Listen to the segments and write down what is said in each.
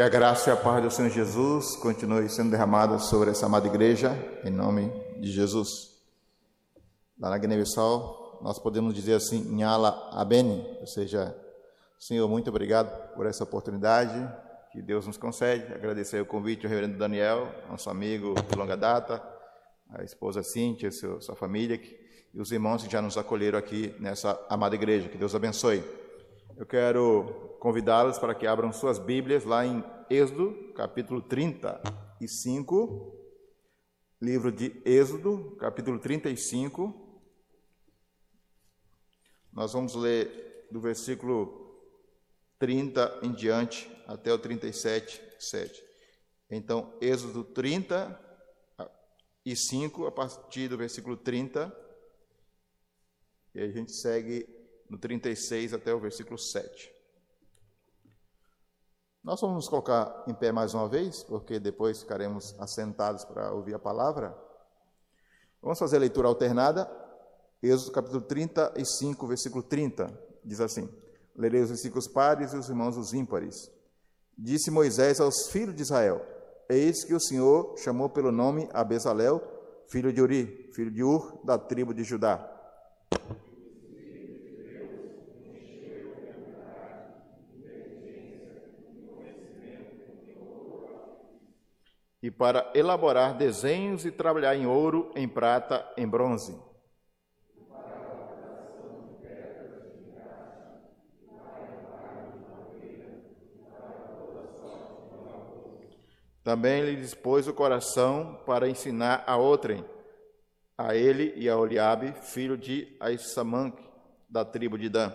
Que a graça e a paz do Senhor Jesus continue sendo derramada sobre essa amada igreja, em nome de Jesus. Lá na Guiné-Bissau, nós podemos dizer assim, Nhala Abene, ou seja, Senhor, muito obrigado por essa oportunidade que Deus nos concede. Agradecer o convite ao reverendo Daniel, nosso amigo de longa data, a esposa Cíntia, sua família e os irmãos que já nos acolheram aqui nessa amada igreja. Que Deus abençoe. Eu quero convidá-los para que abram suas Bíblias lá em Êxodo, capítulo 35, livro de Êxodo, capítulo 35. Nós vamos ler do versículo 30 em diante até o 37, 7. Então, Êxodo 35, a partir do versículo 30, e a gente segue no 36 até o versículo 7. Nós vamos nos colocar em pé mais uma vez, porque depois ficaremos assentados para ouvir a palavra. Vamos fazer a leitura alternada. Êxodo capítulo 35, versículo 30, diz assim: Lerei os versículos pares e os irmãos os ímpares. Disse Moisés aos filhos de Israel: Eis que o Senhor chamou pelo nome a filho de Uri, filho de Ur, da tribo de Judá e para elaborar desenhos e trabalhar em ouro, em prata, em bronze. Também lhe dispôs o coração para ensinar a outrem, a ele e a Oliabe, filho de Aissamanque, da tribo de Dan.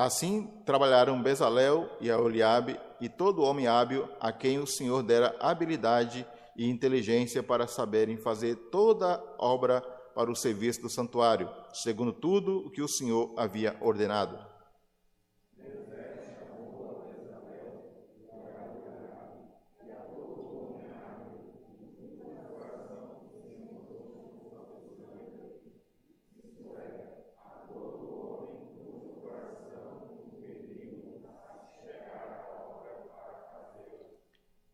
Assim trabalharam Bezalel e Aholiabe e todo homem hábil a quem o Senhor dera habilidade e inteligência para saberem fazer toda obra para o serviço do santuário, segundo tudo o que o Senhor havia ordenado.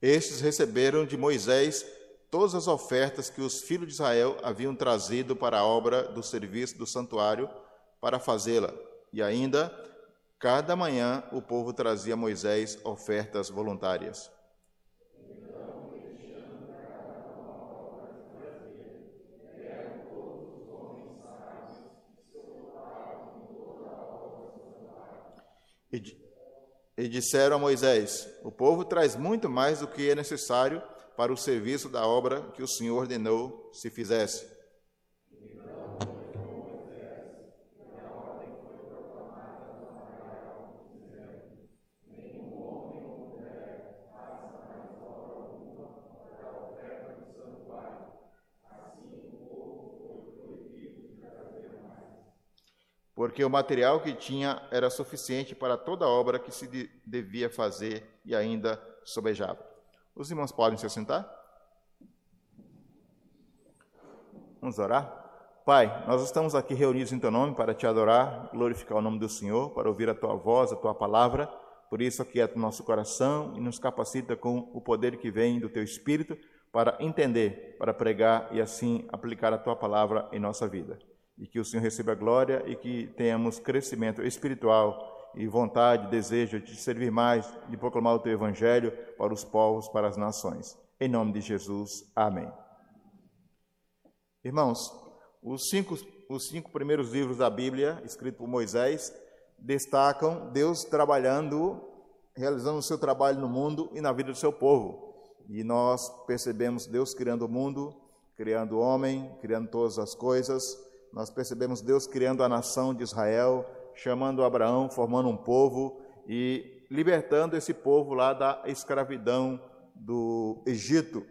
Estes receberam de Moisés todas as ofertas que os filhos de Israel haviam trazido para a obra do serviço do santuário para fazê-la. E ainda, cada manhã, o povo trazia a Moisés ofertas voluntárias. E e disseram a Moisés: O povo traz muito mais do que é necessário para o serviço da obra que o Senhor ordenou se fizesse. Porque o material que tinha era suficiente para toda a obra que se de, devia fazer e ainda sobejava. Os irmãos podem se assentar? Vamos orar? Pai, nós estamos aqui reunidos em Teu nome para Te adorar, glorificar o nome do Senhor, para ouvir a Tua voz, a Tua palavra. Por isso, aquieta o nosso coração e nos capacita com o poder que vem do Teu Espírito para entender, para pregar e assim aplicar a Tua palavra em nossa vida e que o Senhor receba glória e que tenhamos crescimento espiritual e vontade, desejo de servir mais, de proclamar o teu evangelho para os povos, para as nações. Em nome de Jesus. Amém. Irmãos, os cinco, os cinco primeiros livros da Bíblia, escritos por Moisés, destacam Deus trabalhando, realizando o seu trabalho no mundo e na vida do seu povo. E nós percebemos Deus criando o mundo, criando o homem, criando todas as coisas, nós percebemos Deus criando a nação de Israel, chamando Abraão, formando um povo e libertando esse povo lá da escravidão do Egito.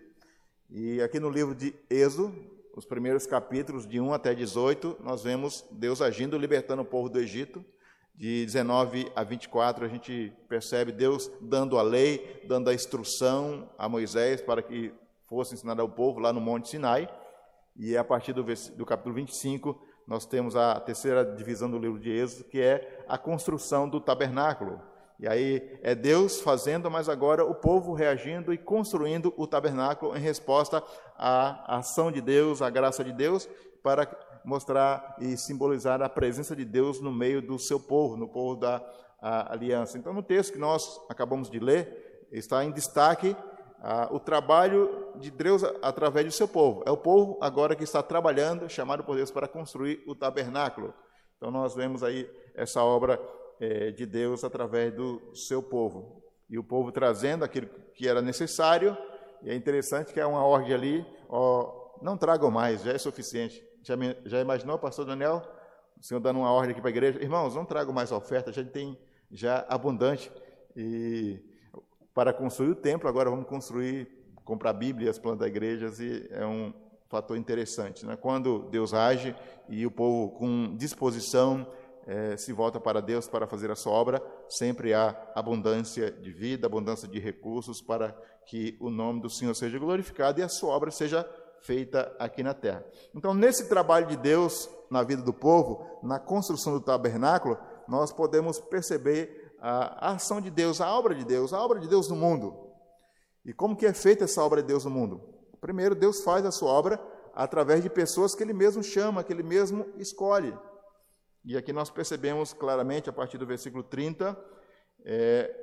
E aqui no livro de Êxodo, os primeiros capítulos, de 1 até 18, nós vemos Deus agindo, libertando o povo do Egito. De 19 a 24, a gente percebe Deus dando a lei, dando a instrução a Moisés para que fosse ensinado ao povo lá no Monte Sinai. E a partir do, do capítulo 25, nós temos a terceira divisão do livro de Êxodo, que é a construção do tabernáculo. E aí é Deus fazendo, mas agora o povo reagindo e construindo o tabernáculo em resposta à ação de Deus, à graça de Deus, para mostrar e simbolizar a presença de Deus no meio do seu povo, no povo da aliança. Então, no texto que nós acabamos de ler, está em destaque ah, o trabalho de Deus através do seu povo. É o povo agora que está trabalhando, chamado por Deus para construir o tabernáculo. Então, nós vemos aí essa obra é, de Deus através do seu povo. E o povo trazendo aquilo que era necessário, e é interessante que há uma ordem ali, ó, não tragam mais, já é suficiente. Já, já imaginou, pastor Daniel? O Senhor dando uma ordem aqui para a igreja, irmãos, não tragam mais oferta, já tem já abundante. E para construir o templo, agora vamos construir, comprar Bíblias, plantar igrejas, e é um fator interessante. Né? Quando Deus age e o povo com disposição é, se volta para Deus para fazer a sua obra, sempre há abundância de vida, abundância de recursos para que o nome do Senhor seja glorificado e a sua obra seja feita aqui na terra. Então, nesse trabalho de Deus na vida do povo, na construção do tabernáculo, nós podemos perceber a, a ação de Deus, a obra de Deus, a obra de Deus no mundo. E como que é feita essa obra de Deus no mundo? Primeiro, Deus faz a sua obra através de pessoas que Ele mesmo chama, que Ele mesmo escolhe. E aqui nós percebemos claramente, a partir do versículo 30, é,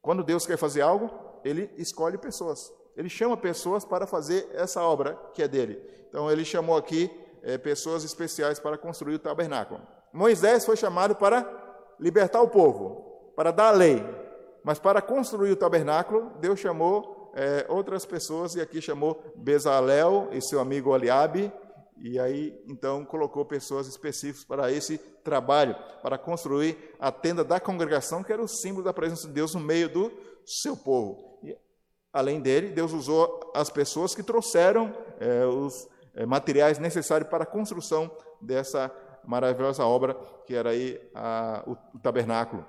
quando Deus quer fazer algo, ele escolhe pessoas. Ele chama pessoas para fazer essa obra que é dele. Então, ele chamou aqui é, pessoas especiais para construir o tabernáculo. Moisés foi chamado para libertar o povo, para dar a lei. Mas para construir o tabernáculo, Deus chamou é, outras pessoas, e aqui chamou Bezalel e seu amigo Eliabe, e aí, então, colocou pessoas específicas para esse trabalho, para construir a tenda da congregação, que era o símbolo da presença de Deus no meio do seu povo. E, além dele, Deus usou as pessoas que trouxeram é, os é, materiais necessários para a construção dessa maravilhosa obra, que era aí a, o, o tabernáculo.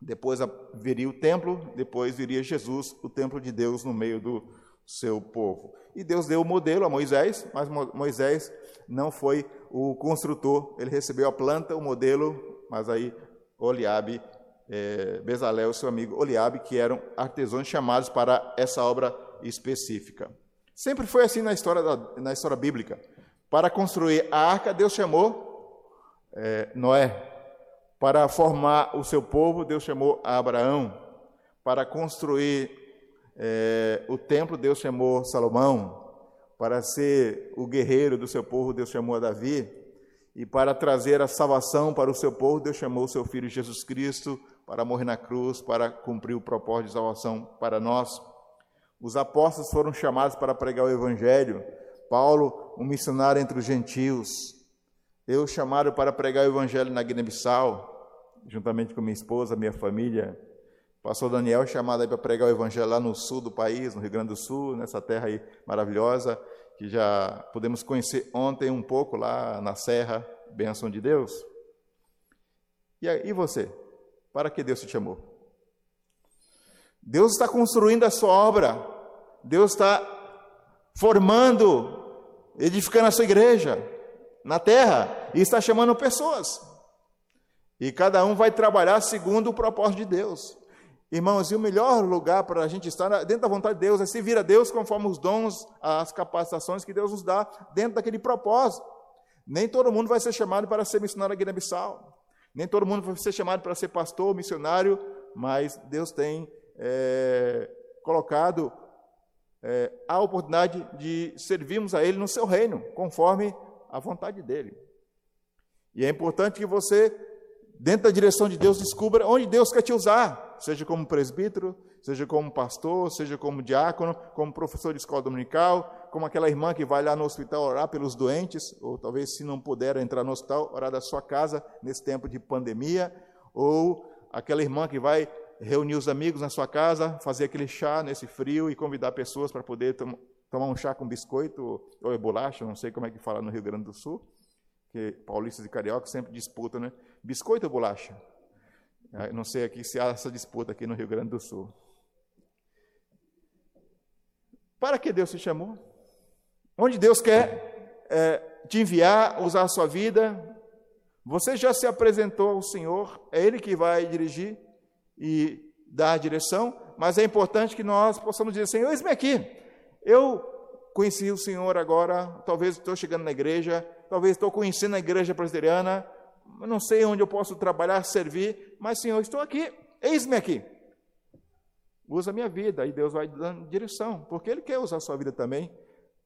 Depois viria o templo, depois viria Jesus, o templo de Deus no meio do seu povo. E Deus deu o modelo a Moisés, mas Moisés não foi o construtor, ele recebeu a planta, o modelo, mas aí Oliabe, é, Bezalel, seu amigo Oliabe, que eram artesãos chamados para essa obra específica. Sempre foi assim na história, da, na história bíblica. Para construir a arca, Deus chamou é, Noé. Para formar o seu povo, Deus chamou Abraão. Para construir é, o templo, Deus chamou Salomão. Para ser o guerreiro do seu povo, Deus chamou Davi. E para trazer a salvação para o seu povo, Deus chamou o seu filho Jesus Cristo para morrer na cruz, para cumprir o propósito de salvação para nós. Os apóstolos foram chamados para pregar o evangelho. Paulo, um missionário entre os gentios. Eu chamado para pregar o evangelho na Guiné-Bissau, juntamente com minha esposa, minha família. Pastor Daniel chamado aí para pregar o evangelho lá no sul do país, no Rio Grande do Sul, nessa terra aí maravilhosa, que já pudemos conhecer ontem um pouco lá na serra, bênção de Deus. E, aí, e você? Para que Deus te chamou? Deus está construindo a sua obra, Deus está formando, edificando a sua igreja na terra e está chamando pessoas. E cada um vai trabalhar segundo o propósito de Deus. Irmãos, e o melhor lugar para a gente estar dentro da vontade de Deus é servir a Deus conforme os dons, as capacitações que Deus nos dá dentro daquele propósito. Nem todo mundo vai ser chamado para ser missionário na Guiné-Bissau. Nem todo mundo vai ser chamado para ser pastor, missionário, mas Deus tem é, colocado é, a oportunidade de servirmos a Ele no seu reino, conforme a vontade dEle. E é importante que você, dentro da direção de Deus, descubra onde Deus quer te usar seja como presbítero, seja como pastor, seja como diácono, como professor de escola dominical, como aquela irmã que vai lá no hospital orar pelos doentes, ou talvez se não puder entrar no hospital, orar da sua casa nesse tempo de pandemia, ou aquela irmã que vai reunir os amigos na sua casa, fazer aquele chá nesse frio e convidar pessoas para poder tomar um chá com biscoito ou é bolacha, não sei como é que fala no Rio Grande do Sul, que paulistas e cariocas sempre disputam, né? Biscoito ou bolacha? Eu não sei aqui se há essa disputa aqui no Rio Grande do Sul. Para que Deus te chamou? Onde Deus quer é, te enviar, usar a sua vida? Você já se apresentou ao Senhor, é Ele que vai dirigir e dar a direção, mas é importante que nós possamos dizer: Senhor, eis-me aqui. Eu conheci o Senhor agora, talvez estou chegando na igreja, talvez estou conhecendo a igreja presbiteriana, não sei onde eu posso trabalhar, servir, mas Senhor, estou aqui, eis-me aqui. Usa a minha vida, e Deus vai dando direção, porque Ele quer usar a sua vida também.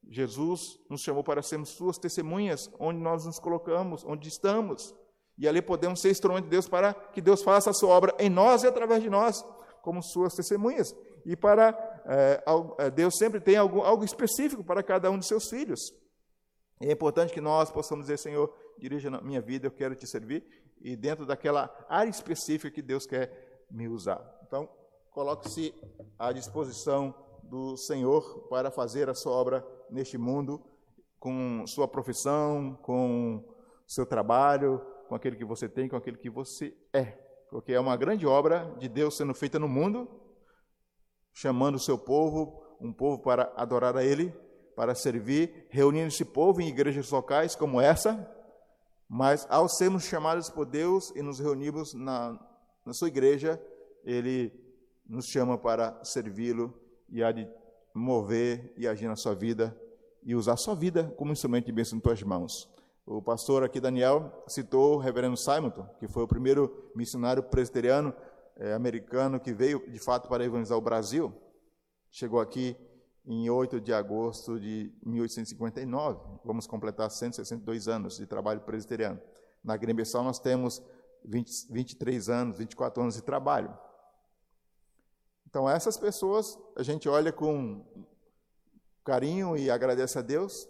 Jesus nos chamou para sermos suas testemunhas, onde nós nos colocamos, onde estamos. E ali podemos ser instrumento de Deus para que Deus faça a sua obra em nós e através de nós, como suas testemunhas. E para é, Deus sempre tem algo, algo específico para cada um de seus filhos. E é importante que nós possamos dizer, Senhor, dirija a minha vida, eu quero te servir, e dentro daquela área específica que Deus quer me usar. Então, coloque-se à disposição do Senhor para fazer a sua obra neste mundo, com sua profissão, com seu trabalho, com aquele que você tem, com aquele que você é. Porque é uma grande obra de Deus sendo feita no mundo, chamando o seu povo, um povo para adorar a Ele, para servir, reunindo esse povo em igrejas locais como essa, mas ao sermos chamados por Deus e nos reunirmos na, na sua igreja, Ele nos chama para servi-lo e há de mover e agir na sua vida e usar a sua vida como instrumento de bênção em tuas mãos. O pastor aqui, Daniel, citou o reverendo Simonton, que foi o primeiro missionário presbiteriano é, americano que veio, de fato, para evangelizar o Brasil. Chegou aqui em 8 de agosto de 1859. Vamos completar 162 anos de trabalho presbiteriano. Na Grêmio nós temos 20, 23 anos, 24 anos de trabalho. Então, essas pessoas a gente olha com carinho e agradece a Deus.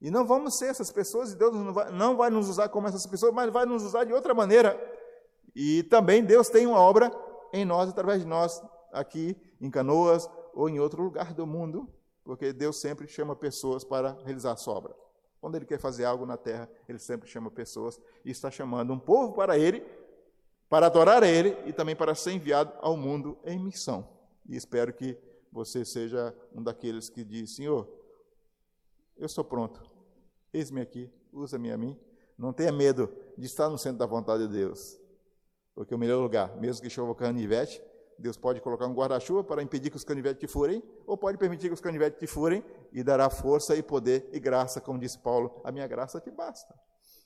E não vamos ser essas pessoas, e Deus não vai, não vai nos usar como essas pessoas, mas vai nos usar de outra maneira. E também Deus tem uma obra em nós, através de nós, aqui em Canoas ou em outro lugar do mundo, porque Deus sempre chama pessoas para realizar a sua obra. Quando Ele quer fazer algo na terra, Ele sempre chama pessoas e está chamando um povo para Ele para adorar a Ele e também para ser enviado ao mundo em missão. E espero que você seja um daqueles que diz: Senhor, eu sou pronto, eis-me aqui, usa-me a mim. Não tenha medo de estar no centro da vontade de Deus, porque o melhor lugar, mesmo que chova canivete, Deus pode colocar um guarda-chuva para impedir que os canivetes te furem, ou pode permitir que os canivetes te furem e dará força e poder e graça, como disse Paulo: a minha graça te basta.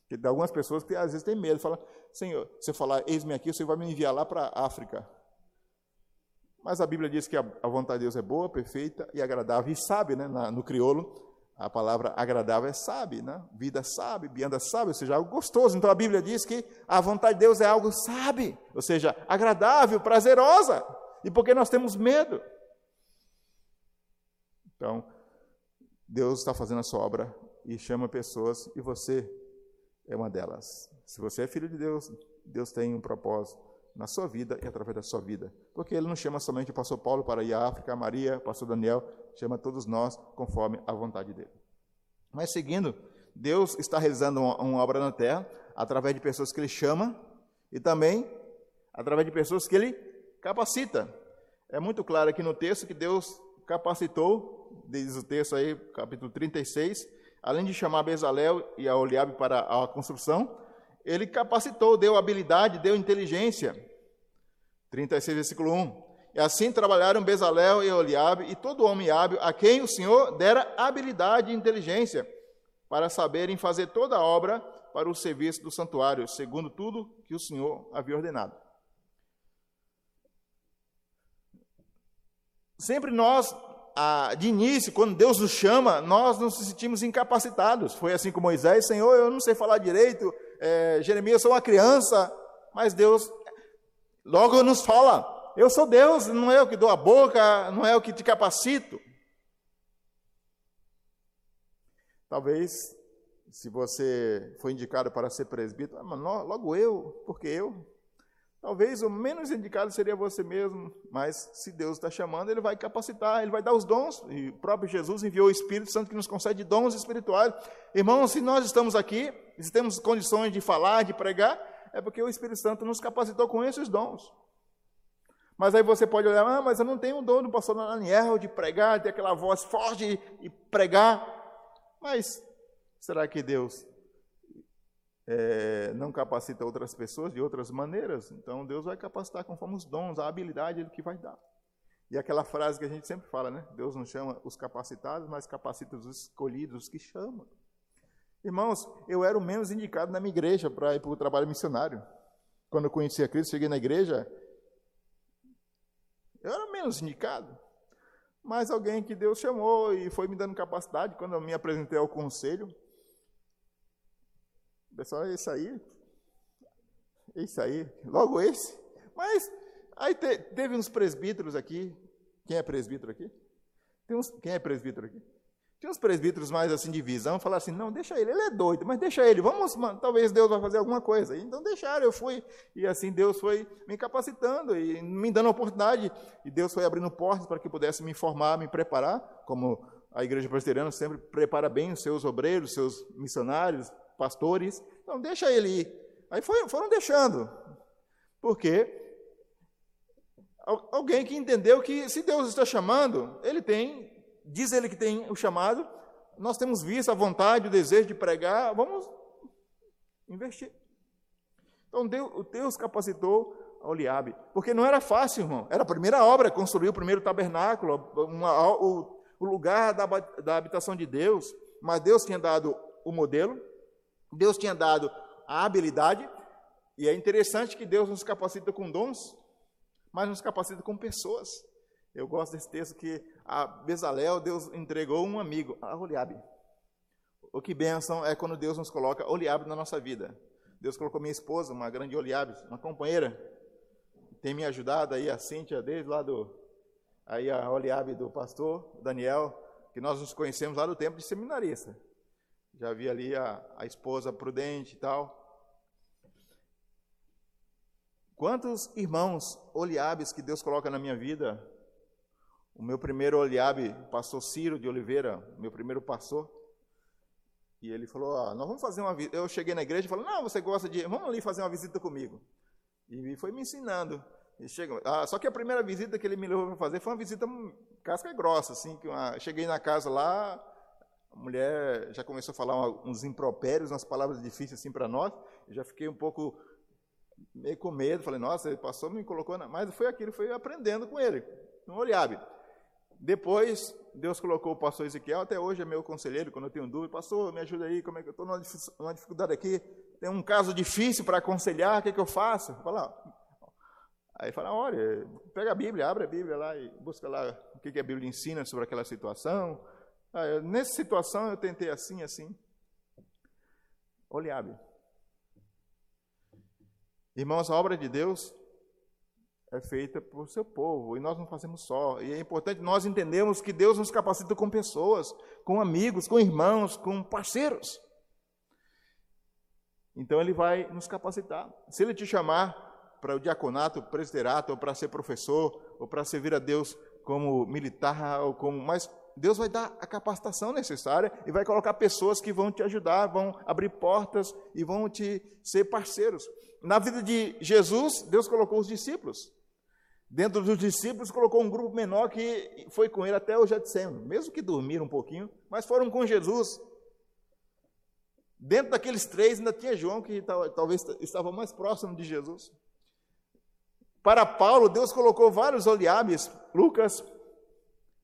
Porque algumas pessoas que às vezes têm medo, falam, Senhor, se eu falar, eis-me aqui, o Senhor vai me enviar lá para a África. Mas a Bíblia diz que a, vontade de Deus é boa, perfeita e agradável, e sabe, né, no crioulo, a palavra agradável é sabe, né? Vida sabe, bianda sabe, ou seja, algo gostoso. Então a Bíblia diz que a vontade de Deus é algo sabe, ou seja, agradável, prazerosa. E porque nós temos medo? Então, Deus está fazendo a sua obra e chama pessoas, e você é uma delas. Se você é filho de Deus, Deus tem um propósito na sua vida e através da sua vida. Porque Ele não chama somente o pastor Paulo para ir à África, a Maria, o pastor Daniel, chama todos nós conforme a vontade dele. Mas seguindo, Deus está realizando uma, uma obra na terra através de pessoas que Ele chama e também através de pessoas que Ele capacita. É muito claro aqui no texto que Deus capacitou, diz o texto aí, capítulo 36, além de chamar Bezalel e a Oliabe para a construção, ele capacitou, deu habilidade, deu inteligência. 36, versículo 1. E assim trabalharam Bezalel e Oliabe e todo homem hábil a quem o Senhor dera habilidade e inteligência para saberem fazer toda a obra para o serviço do santuário, segundo tudo que o Senhor havia ordenado. Sempre nós de início, quando Deus nos chama, nós nos sentimos incapacitados. Foi assim com Moisés: Senhor, eu não sei falar direito, é, Jeremias, eu sou uma criança, mas Deus logo nos fala: Eu sou Deus, não é eu que dou a boca, não é eu que te capacito. Talvez, se você foi indicado para ser presbítero, ah, logo eu, porque eu. Talvez o menos indicado seria você mesmo, mas se Deus está chamando, Ele vai capacitar, Ele vai dar os dons. E o próprio Jesus enviou o Espírito Santo que nos concede dons espirituais. Irmãos, se nós estamos aqui, se temos condições de falar, de pregar, é porque o Espírito Santo nos capacitou com esses dons. Mas aí você pode olhar, ah, mas eu não tenho o dom do pastor Daniel de pregar, de ter aquela voz forte e pregar. Mas será que Deus é, não capacita outras pessoas de outras maneiras, então Deus vai capacitar conforme os dons, a habilidade Ele que vai dar. E aquela frase que a gente sempre fala, né? Deus não chama os capacitados, mas capacita os escolhidos, os que chamam. Irmãos, eu era o menos indicado na minha igreja para ir para o trabalho missionário. Quando eu conheci a Cristo, cheguei na igreja, eu era menos indicado. Mas alguém que Deus chamou e foi me dando capacidade, quando eu me apresentei ao conselho, Pessoal, é isso aí. É isso aí. Logo esse. Mas aí te, teve uns presbíteros aqui. Quem é presbítero aqui? Uns, quem é presbítero aqui? Tinha uns presbíteros mais assim de visão, falaram assim: não, deixa ele, ele é doido, mas deixa ele, vamos, talvez Deus vai fazer alguma coisa. Então deixaram, eu fui, e assim Deus foi me capacitando e me dando a oportunidade, e Deus foi abrindo portas para que pudesse me informar, me preparar, como a igreja presbiteriana sempre prepara bem os seus obreiros, seus missionários, pastores, então deixa ele ir. Aí foi, foram deixando, porque alguém que entendeu que se Deus está chamando, ele tem, diz ele que tem o chamado, nós temos visto a vontade, o desejo de pregar, vamos investir. Então Deus, Deus capacitou a Oliabe, porque não era fácil, irmão. Era a primeira obra, construir o primeiro tabernáculo, uma, o, o, lugar da, da habitação de Deus. Mas Deus tinha dado o modelo, Deus tinha dado a habilidade, e é interessante que Deus nos capacita com dons, mas nos capacita com pessoas. Eu gosto desse texto que a Bezalel, Deus entregou um amigo, a Oliabe. O que bênção é quando Deus nos coloca Oliabe na nossa vida. Deus colocou minha esposa, uma grande Oliabe, uma companheira, tem me ajudado aí, a Cíntia, desde lá do, aí a Oliabe do pastor Daniel, que nós nos conhecemos lá do tempo de seminarista. Já vi ali a, a esposa prudente e tal. Quantos irmãos oliabes que Deus coloca na minha vida? O meu primeiro oliabe, pastor Ciro de Oliveira, meu primeiro pastor, e ele falou: ah, Nós vamos fazer uma visita. Eu cheguei na igreja e falei: Não, você gosta de. Vamos ali fazer uma visita comigo. E foi me ensinando. E chega, ah, só que a primeira visita que ele me levou para fazer foi uma visita casca grossa. Assim, que uma, cheguei na casa lá, a mulher já começou a falar uns impropérios, umas palavras difíceis assim para nós. Eu já fiquei um pouco meio com medo. Falei, nossa, ele passou, me colocou. Na... Mas foi aquilo, foi aprendendo com ele, no olhar. Depois, Deus colocou o pastor Ezequiel, até hoje é meu conselheiro, quando eu tenho dúvida, pastor, me ajuda aí, como é que eu estou numa dificuldade aqui, tem um caso difícil para aconselhar, o que, é que eu faço? Fala, aí fala, olha, pega a Bíblia, abre a Bíblia lá e busca lá o que, que a Bíblia ensina sobre aquela situação, ah, nessa situação eu tentei assim, assim. Oliabe. Irmãos, a obra de Deus é feita por seu povo e nós não fazemos só. E é importante nós entendermos que Deus nos capacita com pessoas, com amigos, com irmãos, com parceiros. Então Ele vai nos capacitar. Se Ele te chamar para o diaconato, presbiterato, ou para ser professor, ou para servir a Deus como militar, ou como. Mas Deus vai dar a capacitação necessária e vai colocar pessoas que vão te ajudar, vão abrir portas e vão te ser parceiros. Na vida de Jesus, Deus colocou os discípulos. Dentro dos discípulos, colocou um grupo menor que foi com ele até o Getsemane, mesmo que dormiram um pouquinho, mas foram com Jesus. Dentro daqueles três ainda tinha João, que talvez estava mais próximo de Jesus. Para Paulo, Deus colocou vários oleabes, Lucas,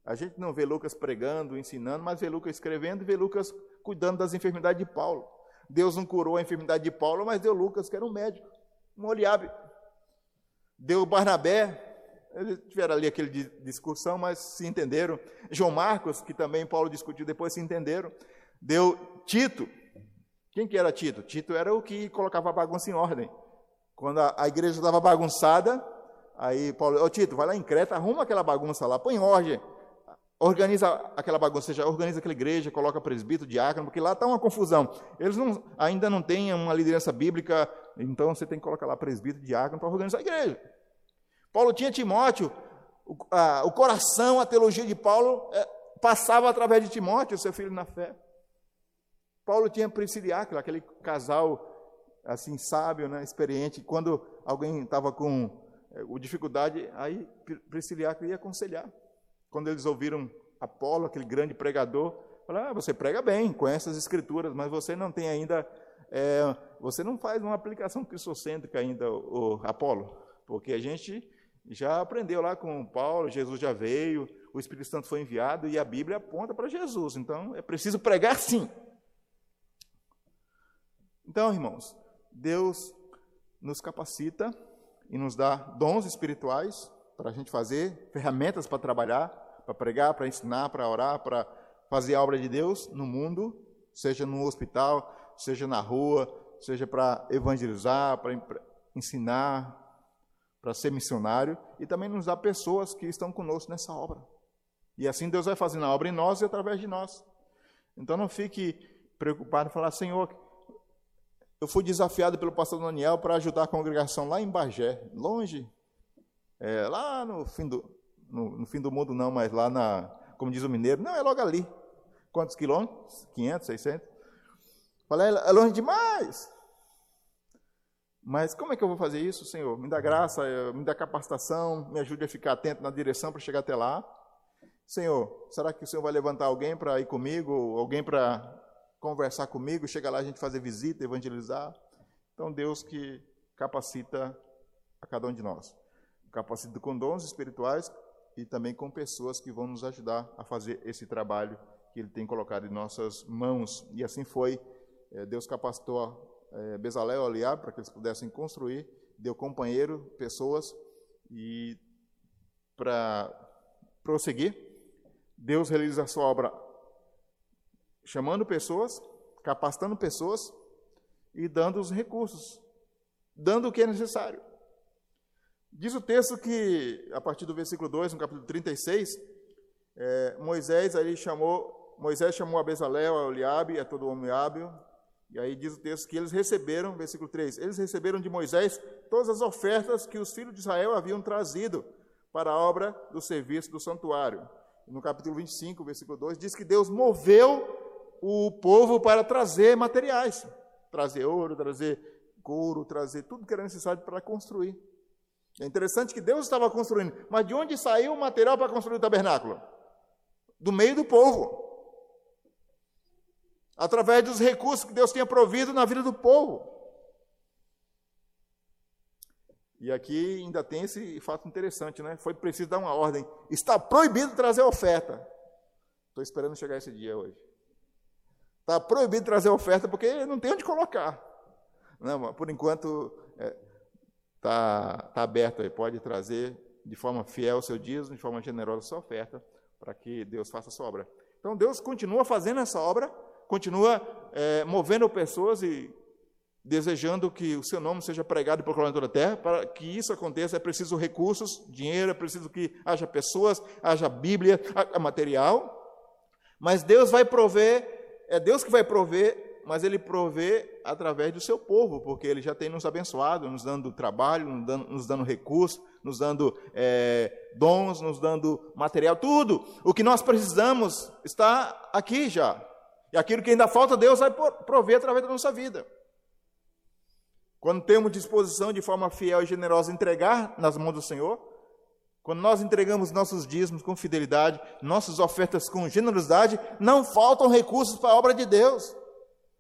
a gente não vê Lucas pregando, ensinando, mas vê Lucas escrevendo e vê Lucas cuidando das enfermidades de Paulo. Deus não curou a enfermidade de Paulo, mas deu Lucas, que era um médico, um oliabe. Deu Barnabé, eles tiveram ali aquele discussão, mas se entenderam. João Marcos, que também Paulo discutiu, depois se entenderam. Deu Tito. Quem que era Tito? Tito era o que colocava a bagunça em ordem. Quando a, a igreja estava bagunçada, aí Paulo, ô Tito, vai lá em Creta, arruma aquela bagunça lá, põe em ordem organiza aquela bagunça, ou seja, organiza aquela igreja, coloca presbítero, diácono, porque lá está uma confusão. Eles não, ainda não têm uma liderança bíblica, então você tem que colocar lá presbítero, diácono para organizar a igreja. Paulo tinha Timóteo, o, a, o coração, a teologia de Paulo é, passava através de Timóteo, seu filho na fé. Paulo tinha Priscila aquele casal assim sábio, né, experiente. Quando alguém estava com é, dificuldade, aí Priscila ia aconselhar. Quando eles ouviram Apolo, aquele grande pregador, falaram: ah, você prega bem, conhece as escrituras, mas você não tem ainda, é, você não faz uma aplicação cristocêntrica ainda, o, o Apolo, porque a gente já aprendeu lá com Paulo, Jesus já veio, o Espírito Santo foi enviado e a Bíblia aponta para Jesus. Então é preciso pregar sim. Então, irmãos, Deus nos capacita e nos dá dons espirituais para a gente fazer, ferramentas para trabalhar, para pregar, para ensinar, para orar, para fazer a obra de Deus no mundo, seja no hospital, seja na rua, seja para evangelizar, para ensinar, para ser missionário e também nos dá pessoas que estão conosco nessa obra. E assim Deus vai fazendo a obra em nós e através de nós. Então não fique preocupado em falar, Senhor, eu fui desafiado pelo pastor Daniel para ajudar a congregação lá em Bagé, longe, é, lá no fim, do, no, no fim do mundo não, mas lá na, como diz o mineiro, não, é logo ali. Quantos quilômetros? 500, 600? Falei, é longe demais. Mas como é que eu vou fazer isso, Senhor? Me dá graça, eh, me dá capacitação, me ajude a ficar atento na direção para chegar até lá. Senhor, será que o Senhor vai levantar alguém para ir comigo, alguém para conversar comigo, chegar lá a gente fazer visita, evangelizar? Então, Deus que capacita a cada um de nós. Capacita com dons espirituais e também com pessoas que vão nos ajudar a fazer esse trabalho que Ele tem colocado em nossas mãos. E assim foi. Eh, Deus capacitou é, Bezalel e Eliab para que eles pudessem construir, deu companheiro, pessoas, e para prosseguir, Deus realiza a sua obra chamando pessoas, capacitando pessoas e dando os recursos, dando o que é necessário. Diz o texto que, a partir do versículo 2, no capítulo 36, é, Moisés ali chamou, Moisés chamou a Bezalel, a Eliabe, a todo homem hábil, e aí diz o texto que eles receberam, versículo 3, eles receberam de Moisés todas as ofertas que os filhos de Israel haviam trazido para a obra do serviço do santuário. No capítulo 25, versículo 2, diz que Deus moveu o povo para trazer materiais, trazer ouro, trazer couro, trazer tudo que era necessário para construir. É interessante que Deus estava construindo, mas de onde saiu o material para construir o tabernáculo? Do meio do povo através dos recursos que Deus tinha provido na vida do povo. E aqui ainda tem esse fato interessante, né? Foi preciso dar uma ordem. Está proibido trazer oferta. Estou esperando chegar esse dia hoje. Está proibido trazer oferta porque não tem onde colocar. Não, por enquanto está é, tá, tá aberto aí. Pode trazer de forma fiel o seu dízimo, de forma generosa a sua oferta, para que Deus faça a sua obra. Então Deus continua fazendo essa obra continua é, movendo pessoas e desejando que o seu nome seja pregado e proclamado em toda a terra. Para que isso aconteça, é preciso recursos, dinheiro, é preciso que haja pessoas, haja Bíblia, haja material. Mas Deus vai prover, é Deus que vai prover, mas Ele provê através do seu povo, porque Ele já tem nos abençoado, nos dando trabalho, nos dando, nos dando recursos, nos dando é, dons, nos dando material, tudo. O que nós precisamos está aqui já. E aquilo que ainda falta, Deus vai prover através da nossa vida. Quando temos disposição de forma fiel e generosa entregar nas mãos do Senhor, quando nós entregamos nossos dízimos com fidelidade, nossas ofertas com generosidade, não faltam recursos para a obra de Deus.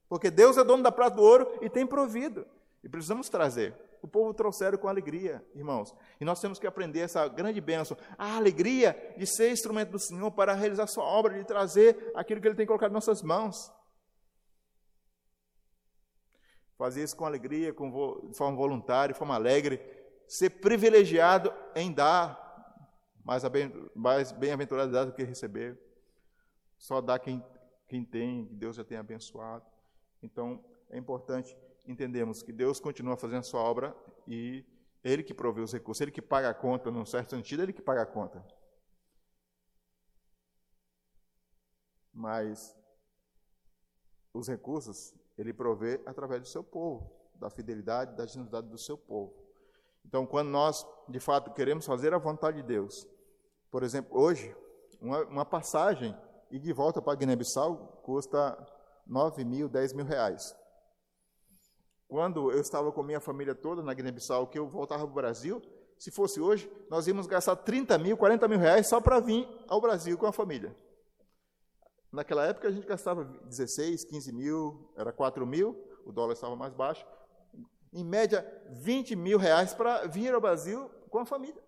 Porque Deus é dono da prata do ouro e tem provido. E precisamos trazer o povo trouxeram com alegria, irmãos. E nós temos que aprender essa grande bênção, a alegria de ser instrumento do Senhor para realizar sua obra, de trazer aquilo que Ele tem colocado em nossas mãos. Fazer isso com alegria, com, de forma voluntária, de forma alegre, ser privilegiado em dar, mais, mais bem-aventurado dar do que receber. Só dá quem, quem tem, que Deus já tem abençoado. Então, é importante entendemos que Deus continua fazendo a sua obra e Ele que provê os recursos, Ele que paga a conta, num certo sentido, Ele que paga a conta. mas os recursos ele provê através do seu povo, da fidelidade, da generosidade do seu povo. Então, quando nós, de fato, queremos fazer a vontade de Deus, por exemplo, hoje, uma, uma passagem e de volta para Guiné-Bissau custa 9 mil, 10 mil reais. Quando eu estava com minha família toda na Guiné-Bissau, que eu voltava para o Brasil, se fosse hoje, nós íamos gastar 30 mil, 40 mil reais só para vir ao Brasil com a família. Naquela época a gente gastava 16, 15 mil, era 4 mil, o dólar estava mais baixo. Em média, 20 mil reais para vir ao Brasil com a família.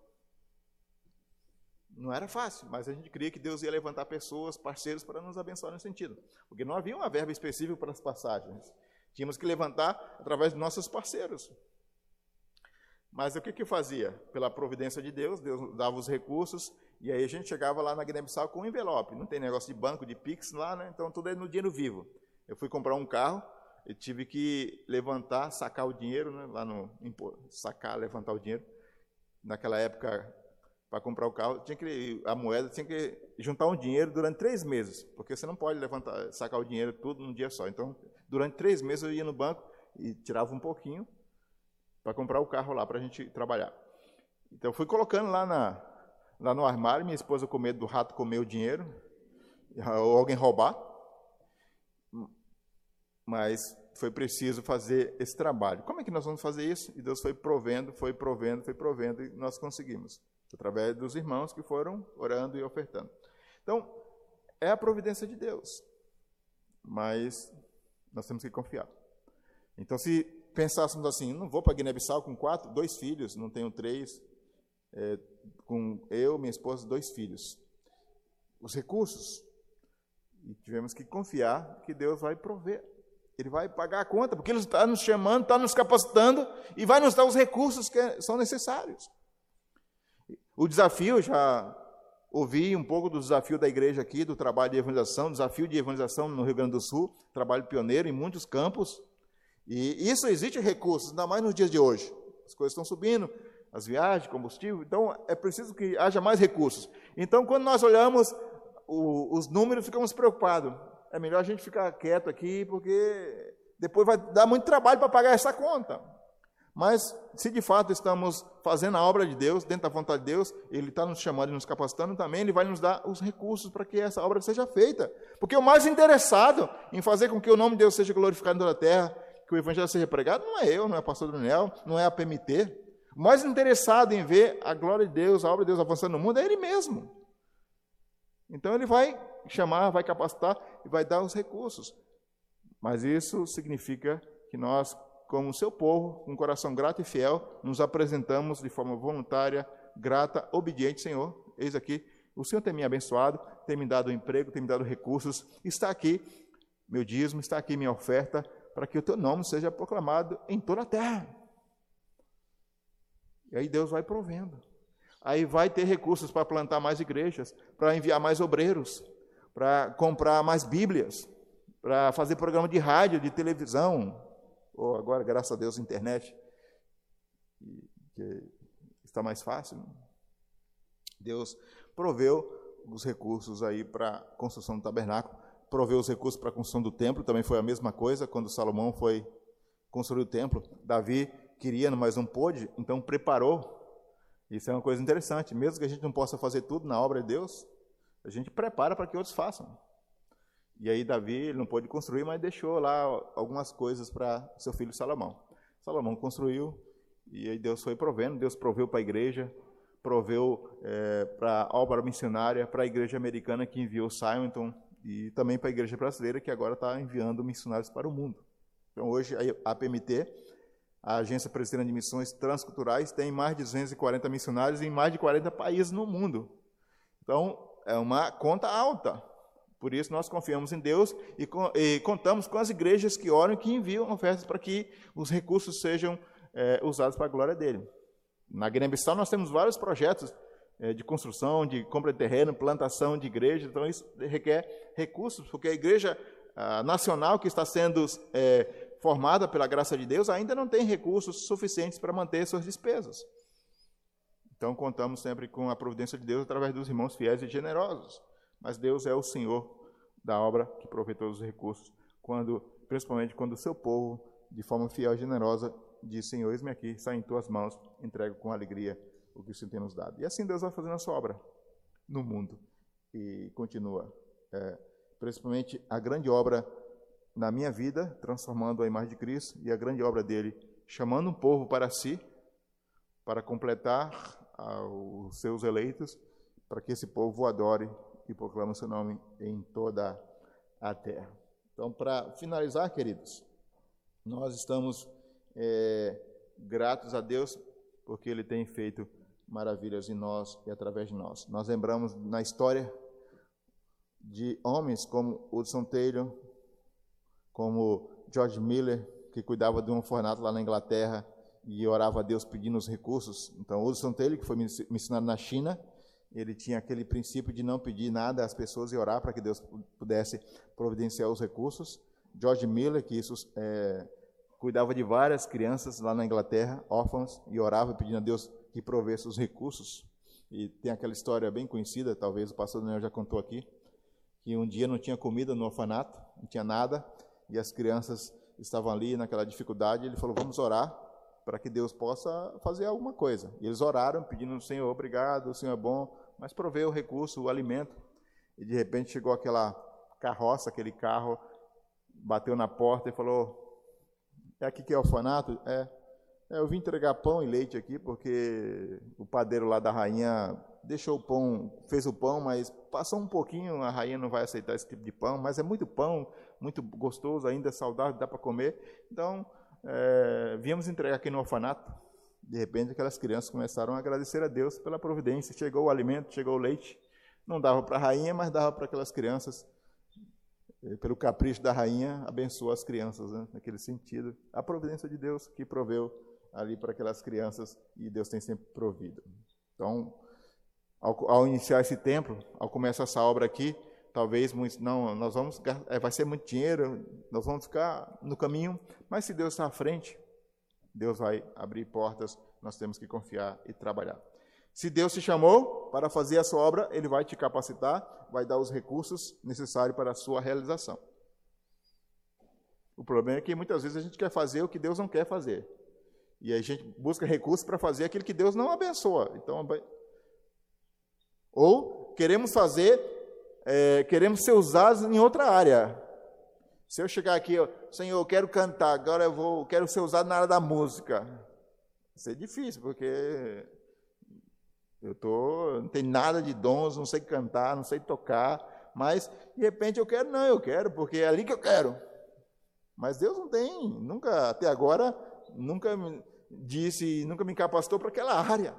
Não era fácil, mas a gente cria que Deus ia levantar pessoas, parceiros, para nos abençoar nesse sentido. Porque não havia uma verba específica para as passagens. Tínhamos que levantar através de nossos parceiros. Mas o que que fazia? Pela providência de Deus, Deus dava os recursos, e aí a gente chegava lá na Guiné-Bissau com um envelope. Não tem negócio de banco, de Pix lá, né? Então tudo é no dinheiro vivo. Eu fui comprar um carro, e tive que levantar, sacar o dinheiro, né? Lá no sacar, levantar o dinheiro. Naquela época para comprar o carro, tinha que a moeda tinha que juntar um dinheiro durante três meses, porque você não pode levantar, sacar o dinheiro tudo num dia só. Então, durante três meses eu ia no banco e tirava um pouquinho para comprar o carro lá para a gente trabalhar. Então, fui colocando lá na lá no armário, minha esposa com medo do rato comer o dinheiro ou alguém roubar, mas foi preciso fazer esse trabalho. Como é que nós vamos fazer isso? E Deus foi provendo, foi provendo, foi provendo e nós conseguimos através dos irmãos que foram orando e ofertando. Então, é a providência de Deus, mas nós temos que confiar. Então, se pensássemos assim, não vou para Guiné-Bissau com quatro, dois filhos, não tenho três, é, com eu, minha esposa, dois filhos. Os recursos, e tivemos que confiar que Deus vai prover. Ele vai pagar a conta, porque Ele está nos chamando, está nos capacitando e vai nos dar os recursos que são necessários. O desafio, já ouvi um pouco do desafio da igreja aqui, do trabalho de evangelização, desafio de evangelização no Rio Grande do Sul, trabalho pioneiro em muitos campos. E isso existe recursos, ainda mais nos dias de hoje. As coisas estão subindo, as viagens, combustível, então é preciso que haja mais recursos. Então, quando nós olhamos o, os números, ficamos preocupados. É melhor a gente ficar quieto aqui, porque depois vai dar muito trabalho para pagar essa conta. Mas, se de fato estamos fazendo a obra de Deus, dentro da vontade de Deus, Ele está nos chamando e nos capacitando também, Ele vai nos dar os recursos para que essa obra seja feita. Porque o mais interessado em fazer com que o nome de Deus seja glorificado na terra, que o Evangelho seja pregado, não é eu, não é o pastor Daniel, não é a PMT. O mais interessado em ver a glória de Deus, a obra de Deus avançando no mundo, é Ele mesmo. Então, Ele vai chamar, vai capacitar e vai dar os recursos. Mas isso significa que nós como seu povo, com um coração grato e fiel, nos apresentamos de forma voluntária, grata, obediente, Senhor. Eis aqui, o Senhor tem me abençoado, tem me dado um emprego, tem me dado recursos, está aqui meu dízimo, está aqui minha oferta, para que o teu nome seja proclamado em toda a terra. E aí Deus vai provendo. Aí vai ter recursos para plantar mais igrejas, para enviar mais obreiros, para comprar mais Bíblias, para fazer programa de rádio, de televisão, ou agora, graças a Deus, internet, que está mais fácil. Né? Deus proveu os recursos aí para a construção do tabernáculo, proveu os recursos para a construção do templo, também foi a mesma coisa quando Salomão foi construir o templo. Davi queria, mas não pôde, então preparou. Isso é uma coisa interessante, mesmo que a gente não possa fazer tudo na obra de Deus, a gente prepara para que outros façam. E aí Davi ele não pôde construir, mas deixou lá algumas coisas para seu filho Salomão. Salomão construiu e aí Deus foi provendo, Deus proveu para a igreja, proveu é, para a obra missionária, para a igreja americana que enviou Simonton e também para a igreja brasileira que agora está enviando missionários para o mundo. Então hoje a APMT, a Agência Presbiteriana de Missões Transculturais, tem mais de 240 missionários em mais de 40 países no mundo. Então é uma conta alta. Por isso nós confiamos em Deus e, e, contamos com as igrejas que oram e que enviam ofertas para que os recursos sejam é, usados para a glória dele. Na Guiné-Bissau nós temos vários projetos é, de construção, de compra de terreno, plantação de igrejas, então isso requer recursos, porque a igreja a nacional que está sendo é, formada pela graça de Deus ainda não tem recursos suficientes para manter suas despesas. Então contamos sempre com a providência de Deus através dos irmãos fiéis e generosos mas Deus é o Senhor da obra que provê todos os recursos, quando, principalmente quando o seu povo, de forma fiel e generosa, diz: Senhor, eis-me aqui, está em tuas mãos, entrego com alegria o que o Senhor tem nos dado. E assim Deus vai fazendo a sua obra no mundo e continua. É, principalmente a grande obra na minha vida, transformando a imagem de Cristo, e a grande obra dele, chamando um povo para si, para completar os seus eleitos, para que esse povo o adore e proclame o seu nome em toda a terra. Então, para finalizar, queridos, nós estamos é, gratos a Deus porque Ele tem feito maravilhas em nós e através de nós. Nós lembramos na história de homens como Hudson Taylor, como George Miller, que cuidava de um orfanato lá na Inglaterra e orava a Deus pedindo os recursos. Então, Hudson Taylor, que foi missionário na China, ele tinha aquele princípio de não pedir nada às pessoas e orar para que Deus pudesse providenciar os recursos. George Miller, que isso é, cuidava de várias crianças lá na Inglaterra, órfãos, e orava pedindo a Deus que provesse os recursos. E tem aquela história bem conhecida, talvez o pastor Daniel já contou aqui, que um dia não tinha comida no orfanato, não tinha nada, e as crianças estavam ali naquela dificuldade, ele falou: "Vamos orar para que Deus possa fazer alguma coisa". E eles oraram, pedindo ao Senhor: "Obrigado, o Senhor é bom, mas proveu o recurso, o alimento". E de repente chegou aquela carroça, aquele carro, bateu na porta e falou: "É aqui que é orfanato?" "É". É, eu vim entregar pão e leite aqui porque o padeiro lá da rainha deixou o pão, fez o pão, mas passou um pouquinho, a rainha não vai aceitar esse tipo de pão, mas é muito pão, muito gostoso, ainda saudável, dá para comer. Então, é, viemos entregar aqui no orfanato. De repente, aquelas crianças começaram a agradecer a Deus pela providência. Chegou o alimento, chegou o leite. Não dava para a rainha, mas dava para aquelas crianças. Pelo capricho da rainha, abençoou as crianças, né? naquele sentido. A providência de Deus que proveu ali para aquelas crianças e Deus tem sempre provido. Então, ao, ao iniciar esse templo, ao começar essa obra aqui, talvez não, nós vamos é, vai ser muito dinheiro, nós vamos ficar no caminho, mas se Deus está à frente, Deus vai abrir portas, nós temos que confiar e trabalhar. Se Deus te chamou para fazer a sua obra, Ele vai te capacitar, vai dar os recursos necessários para a sua realização. O problema é que muitas vezes a gente quer fazer o que Deus não quer fazer. E a gente busca recursos para fazer aquilo que Deus não abençoa. Então, ou queremos fazer, é, queremos ser usados em outra área. Se eu chegar aqui, Senhor, eu quero cantar, agora eu vou, quero ser usado na área da música. Vai ser difícil, porque eu tô, não tenho nada de dons, não sei cantar, não sei tocar, mas de repente eu quero, não, eu quero, porque é ali que eu quero. Mas Deus não tem, nunca, até agora, nunca disse, nunca me capacitou para aquela área.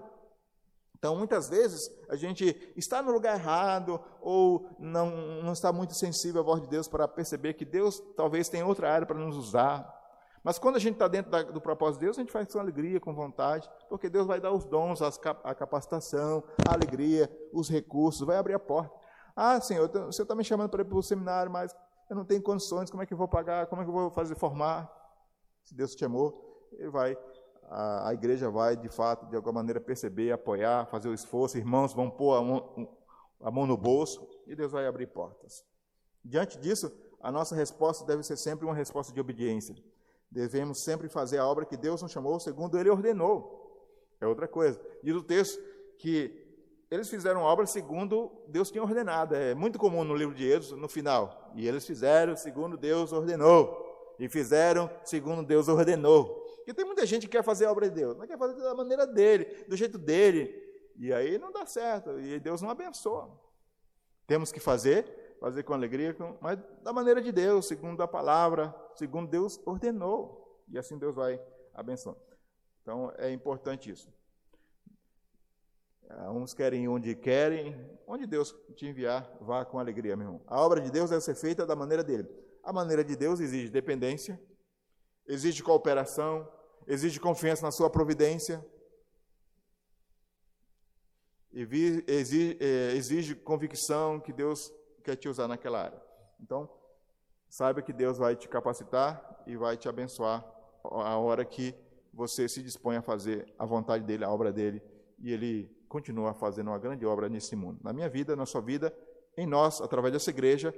Então, muitas vezes, a gente está no lugar errado ou não, não está muito sensível à voz de Deus para perceber que Deus talvez tenha outra área para nos usar. Mas quando a gente está dentro da, do propósito de Deus, a gente faz com alegria, com vontade, porque Deus vai dar os dons, as, a capacitação, a alegria, os recursos, vai abrir a porta. Ah, Senhor, o Senhor está me chamando para ir para o seminário, mas eu não tenho condições, como é que eu vou pagar, como é que eu vou fazer formar? Se Deus te chamou, Ele vai a, a, igreja vai, de fato, de alguma maneira perceber, apoiar, fazer o esforço, irmãos vão pôr a mão, a mão no bolso e Deus vai abrir portas. Diante disso, a nossa resposta deve ser sempre uma resposta de obediência. Devemos sempre fazer a obra que Deus nos chamou, segundo Ele ordenou. É outra coisa. Diz o texto que eles fizeram a obra segundo Deus tinha ordenado. É muito comum no livro de Êxodo, no final. E eles fizeram segundo Deus ordenou. E fizeram segundo Deus ordenou. Porque tem muita gente que quer fazer a obra de Deus, mas quer fazer da maneira dele, do jeito dele. E aí não dá certo, e Deus não abençoa. Temos que fazer, fazer com alegria, mas da maneira de Deus, segundo a palavra, segundo Deus ordenou. E assim Deus vai abençoando. Então é importante isso. Ah, uns querem onde querem, onde Deus te enviar, vá com alegria, meu irmão. A obra de Deus deve ser feita da maneira dele. A maneira de Deus exige dependência, exige cooperação, exige confiança na sua providência, exige, é, exige convicção que Deus quer te usar naquela área. Então, saiba que Deus vai te capacitar e vai te abençoar a hora que você se dispõe a fazer a vontade dele, a obra dele, e ele continua fazendo uma grande obra nesse mundo. Na minha vida, na sua vida, em nós, através dessa igreja,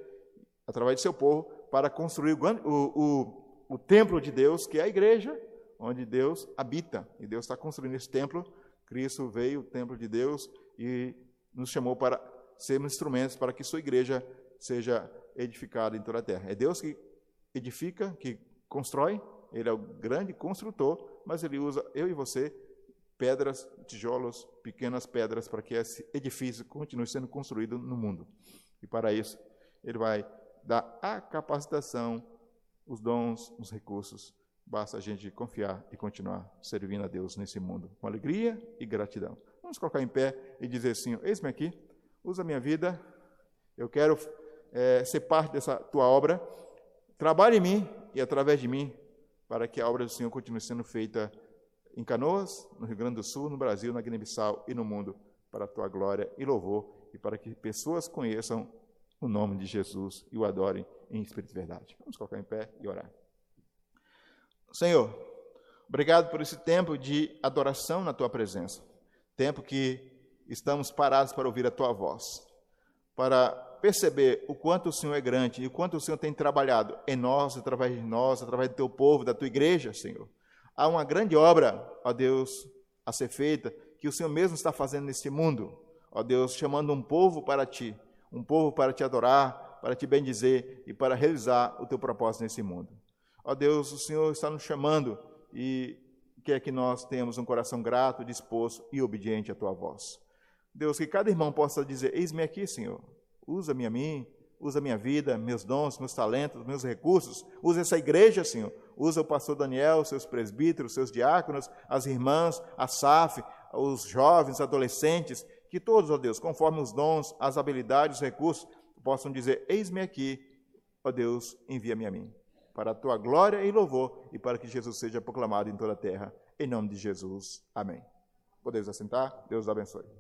através de seu povo, para construir o, o, o templo de Deus, que é a igreja, onde Deus habita. E Deus está construindo esse templo. Cristo veio, o templo de Deus, e nos chamou para sermos instrumentos para que sua igreja seja edificada em toda a terra. É Deus que edifica, que constrói, ele é o grande construtor, mas ele usa eu e você pedras, tijolos, pequenas pedras para que esse edifício continue sendo construído no mundo. E para isso, ele vai dar a capacitação, os dons, os recursos. Basta a gente confiar e continuar servindo a Deus nesse mundo com alegria e gratidão. Vamos colocar em pé e dizer assim: Eis-me aqui, usa minha vida, eu quero é, ser parte dessa tua obra. Trabalhe em mim e através de mim, para que a obra do Senhor continue sendo feita em Canoas, no Rio Grande do Sul, no Brasil, na Guiné-Bissau e no mundo, para a tua glória e louvor, e para que pessoas conheçam o nome de Jesus e o adorem em espírito e verdade. Vamos colocar em pé e orar. Senhor, obrigado por esse tempo de adoração na tua presença, tempo que estamos parados para ouvir a tua voz, para perceber o quanto o Senhor é grande e o quanto o Senhor tem trabalhado em nós, através de nós, através do teu povo, da tua igreja, Senhor. Há uma grande obra, ó Deus, a ser feita, que o Senhor mesmo está fazendo neste mundo, ó Deus, chamando um povo para ti, um povo para te adorar, para te bendizer e para realizar o teu propósito nesse mundo. Ó Deus, o Senhor está nos chamando e quer que nós tenhamos um coração grato, disposto e obediente à tua voz. Deus, que cada irmão possa dizer: Eis-me aqui, Senhor, usa-me a mim, usa a minha vida, meus dons, meus talentos, meus recursos, usa essa igreja, Senhor, usa o pastor Daniel, seus presbíteros, seus diáconos, as irmãs, a SAF, os jovens, adolescentes, que todos, ó Deus, conforme os dons, as habilidades, os recursos, possam dizer: Eis-me aqui, ó Deus, envia-me a mim, para a tua glória e louvor e para que Jesus seja proclamado em toda a terra. Em nome de Jesus. Amém. Podemos assentar? Deus abençoe.